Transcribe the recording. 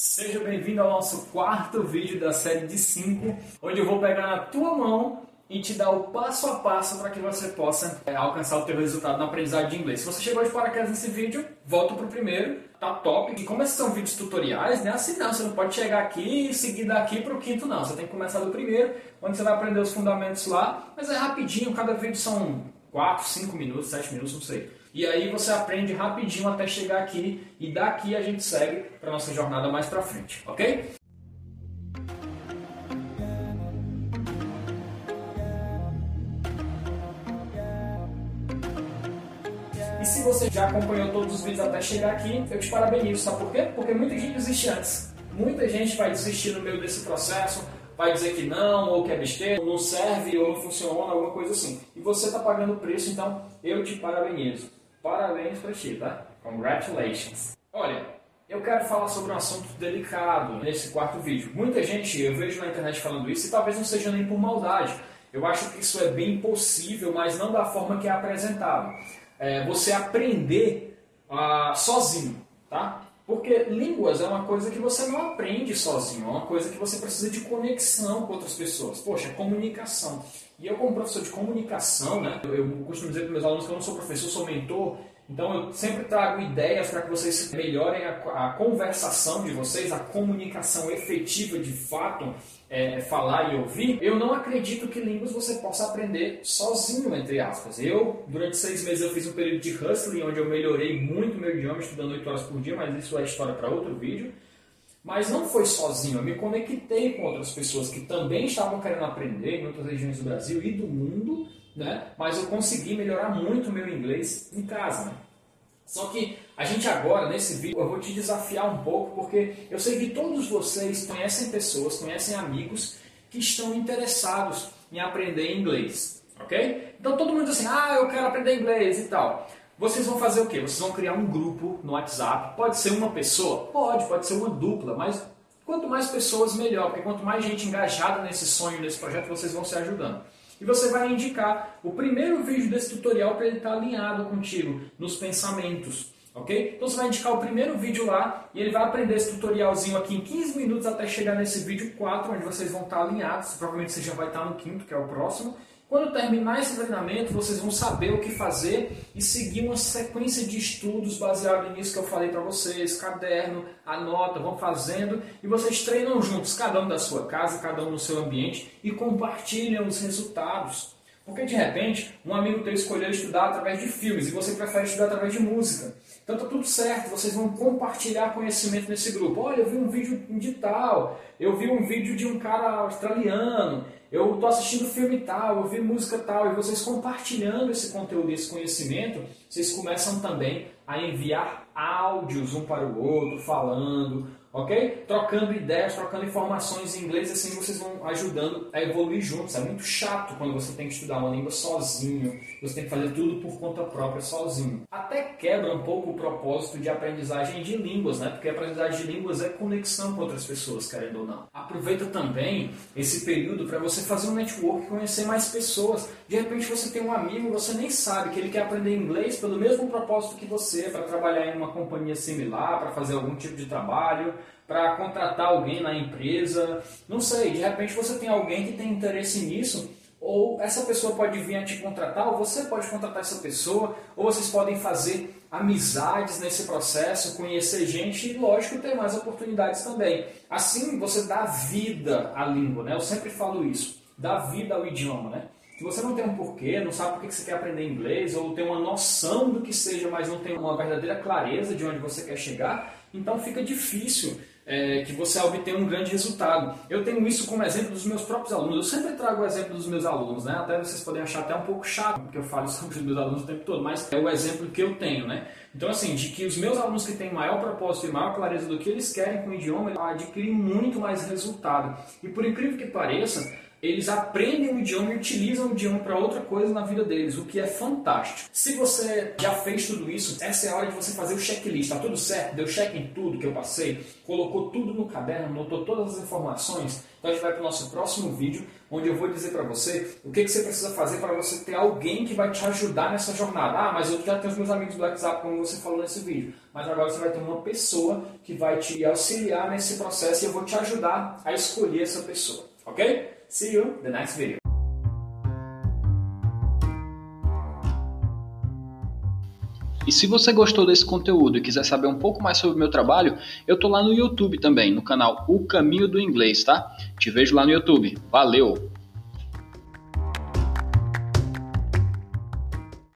Seja bem-vindo ao nosso quarto vídeo da série de 5, onde eu vou pegar na tua mão e te dar o passo a passo para que você possa é, alcançar o teu resultado na aprendizagem de inglês. Se você chegou de paraquedas nesse vídeo, volta pro primeiro, tá top. E como esses são vídeos tutoriais, né? Assim não, você não pode chegar aqui e seguir daqui pro quinto não. Você tem que começar do primeiro, onde você vai aprender os fundamentos lá, mas é rapidinho, cada vídeo são 4, 5 minutos, 7 minutos, não sei. E aí você aprende rapidinho até chegar aqui e daqui a gente segue para nossa jornada mais para frente, ok? E se você já acompanhou todos os vídeos até chegar aqui, eu te parabenizo, sabe por quê? Porque muita gente desiste antes. Muita gente vai desistir no meio desse processo, vai dizer que não, ou que é besteira, não serve, ou não funciona, alguma coisa assim. E você está pagando o preço, então eu te parabenizo. Parabéns para ti, tá? Congratulations. Olha, eu quero falar sobre um assunto delicado nesse quarto vídeo. Muita gente, eu vejo na internet falando isso, e talvez não seja nem por maldade. Eu acho que isso é bem possível, mas não da forma que é apresentado. É você aprender ah, sozinho, tá? Porque línguas é uma coisa que você não aprende sozinho, é uma coisa que você precisa de conexão com outras pessoas. Poxa, comunicação. E eu, como professor de comunicação, né, eu, eu costumo dizer para meus alunos que eu não sou professor, sou mentor, então eu sempre trago ideias para que vocês melhorem a, a, conversação de vocês, a comunicação efetiva de fato, é, falar e ouvir. Eu não acredito que línguas você possa aprender sozinho, entre aspas. Eu, durante seis meses, eu fiz um período de hustling, onde eu melhorei muito meu idioma, estudando oito horas por dia, mas isso é história para outro vídeo. Mas não foi sozinho, eu me conectei com outras pessoas que também estavam querendo aprender em outras regiões do Brasil e do mundo né? Mas eu consegui melhorar muito o meu inglês em casa, né? Só que a gente agora, nesse vídeo, eu vou te desafiar um pouco, porque eu sei que todos vocês conhecem pessoas, conhecem amigos que estão interessados em aprender inglês, ok? Então todo mundo diz assim, ah, eu quero aprender inglês e tal. Vocês vão fazer o quê? Vocês vão criar um grupo no WhatsApp. Pode ser uma pessoa? Pode, pode ser uma dupla, mas quanto mais pessoas, melhor, porque quanto mais gente engajada nesse sonho, nesse projeto, vocês vão se ajudando e você vai indicar o primeiro vídeo desse tutorial para ele estar tá alinhado contigo nos pensamentos. Ok? Então você vai indicar o primeiro vídeo lá e ele vai aprender esse tutorialzinho aqui em 15 minutos até chegar nesse vídeo 4, onde vocês vão estar alinhados. Provavelmente você já vai estar no quinto, que é o próximo. Quando terminar esse treinamento, vocês vão saber o que fazer e seguir uma sequência de estudos baseado nisso que eu falei para vocês, caderno, anota, vão fazendo e vocês treinam juntos, cada um da sua casa, cada um no seu ambiente e compartilham os resultados. Porque de repente, um amigo teu escolheu estudar através de filmes e você prefere estudar através de música. Então tá tudo certo, vocês vão compartilhar conhecimento nesse grupo. Olha, eu vi um vídeo de tal, eu vi um vídeo de um cara australiano, eu estou assistindo filme tal, eu vi música tal, e vocês compartilhando esse conteúdo, esse conhecimento, vocês começam também a enviar áudios um para o outro, falando, ok? Trocando ideias, trocando informações em inglês, assim vocês vão ajudando a evoluir juntos. É muito chato quando você tem que estudar uma língua sozinho, você tem que fazer tudo por conta própria sozinho. Até quebra um pouco o propósito de aprendizagem de línguas, né? Porque aprendizagem de línguas é conexão com outras pessoas, querendo ou não. Aproveita também esse período para você fazer um network, conhecer mais pessoas. De repente você tem um amigo, você nem sabe que ele quer aprender inglês pelo mesmo propósito que você, para trabalhar em uma companhia similar, para fazer algum tipo de trabalho para contratar alguém na empresa. Não sei, de repente você tem alguém que tem interesse nisso, ou essa pessoa pode vir a te contratar, ou você pode contratar essa pessoa, ou vocês podem fazer amizades nesse processo, conhecer gente e, lógico, ter mais oportunidades também. Assim você dá vida à língua, né? Eu sempre falo isso, dá vida ao idioma, né? Se você não tem um porquê, não sabe por que você quer aprender inglês, ou tem uma noção do que seja, mas não tem uma verdadeira clareza de onde você quer chegar, então fica difícil é, que você obtenha um grande resultado. Eu tenho isso como exemplo dos meus próprios alunos. Eu sempre trago o exemplo dos meus alunos, né? Até vocês podem achar até um pouco chato, porque eu falo sobre os meus alunos o tempo todo, mas é o exemplo que eu tenho, né? Então, assim, de que os meus alunos que têm maior propósito e maior clareza do que eles querem com o idioma, adquirem muito mais resultado. E por incrível que pareça, eles aprendem o idioma e utilizam o idioma para outra coisa na vida deles, o que é fantástico. Se você já fez tudo isso, essa é a hora de você fazer o checklist. Tá tudo certo? Deu check em tudo que eu passei? Colocou tudo no caderno, notou todas as informações? Então a gente vai para o nosso próximo vídeo, onde eu vou dizer para você o que, que você precisa fazer para você ter alguém que vai te ajudar nessa jornada. Ah, mas eu já tenho os meus amigos do WhatsApp, como você falou nesse vídeo. Mas agora você vai ter uma pessoa que vai te auxiliar nesse processo e eu vou te ajudar a escolher essa pessoa, ok? See you in the next video. E se você gostou desse conteúdo e quiser saber um pouco mais sobre o meu trabalho, eu tô lá no YouTube também, no canal O Caminho do Inglês, tá? Te vejo lá no YouTube. Valeu!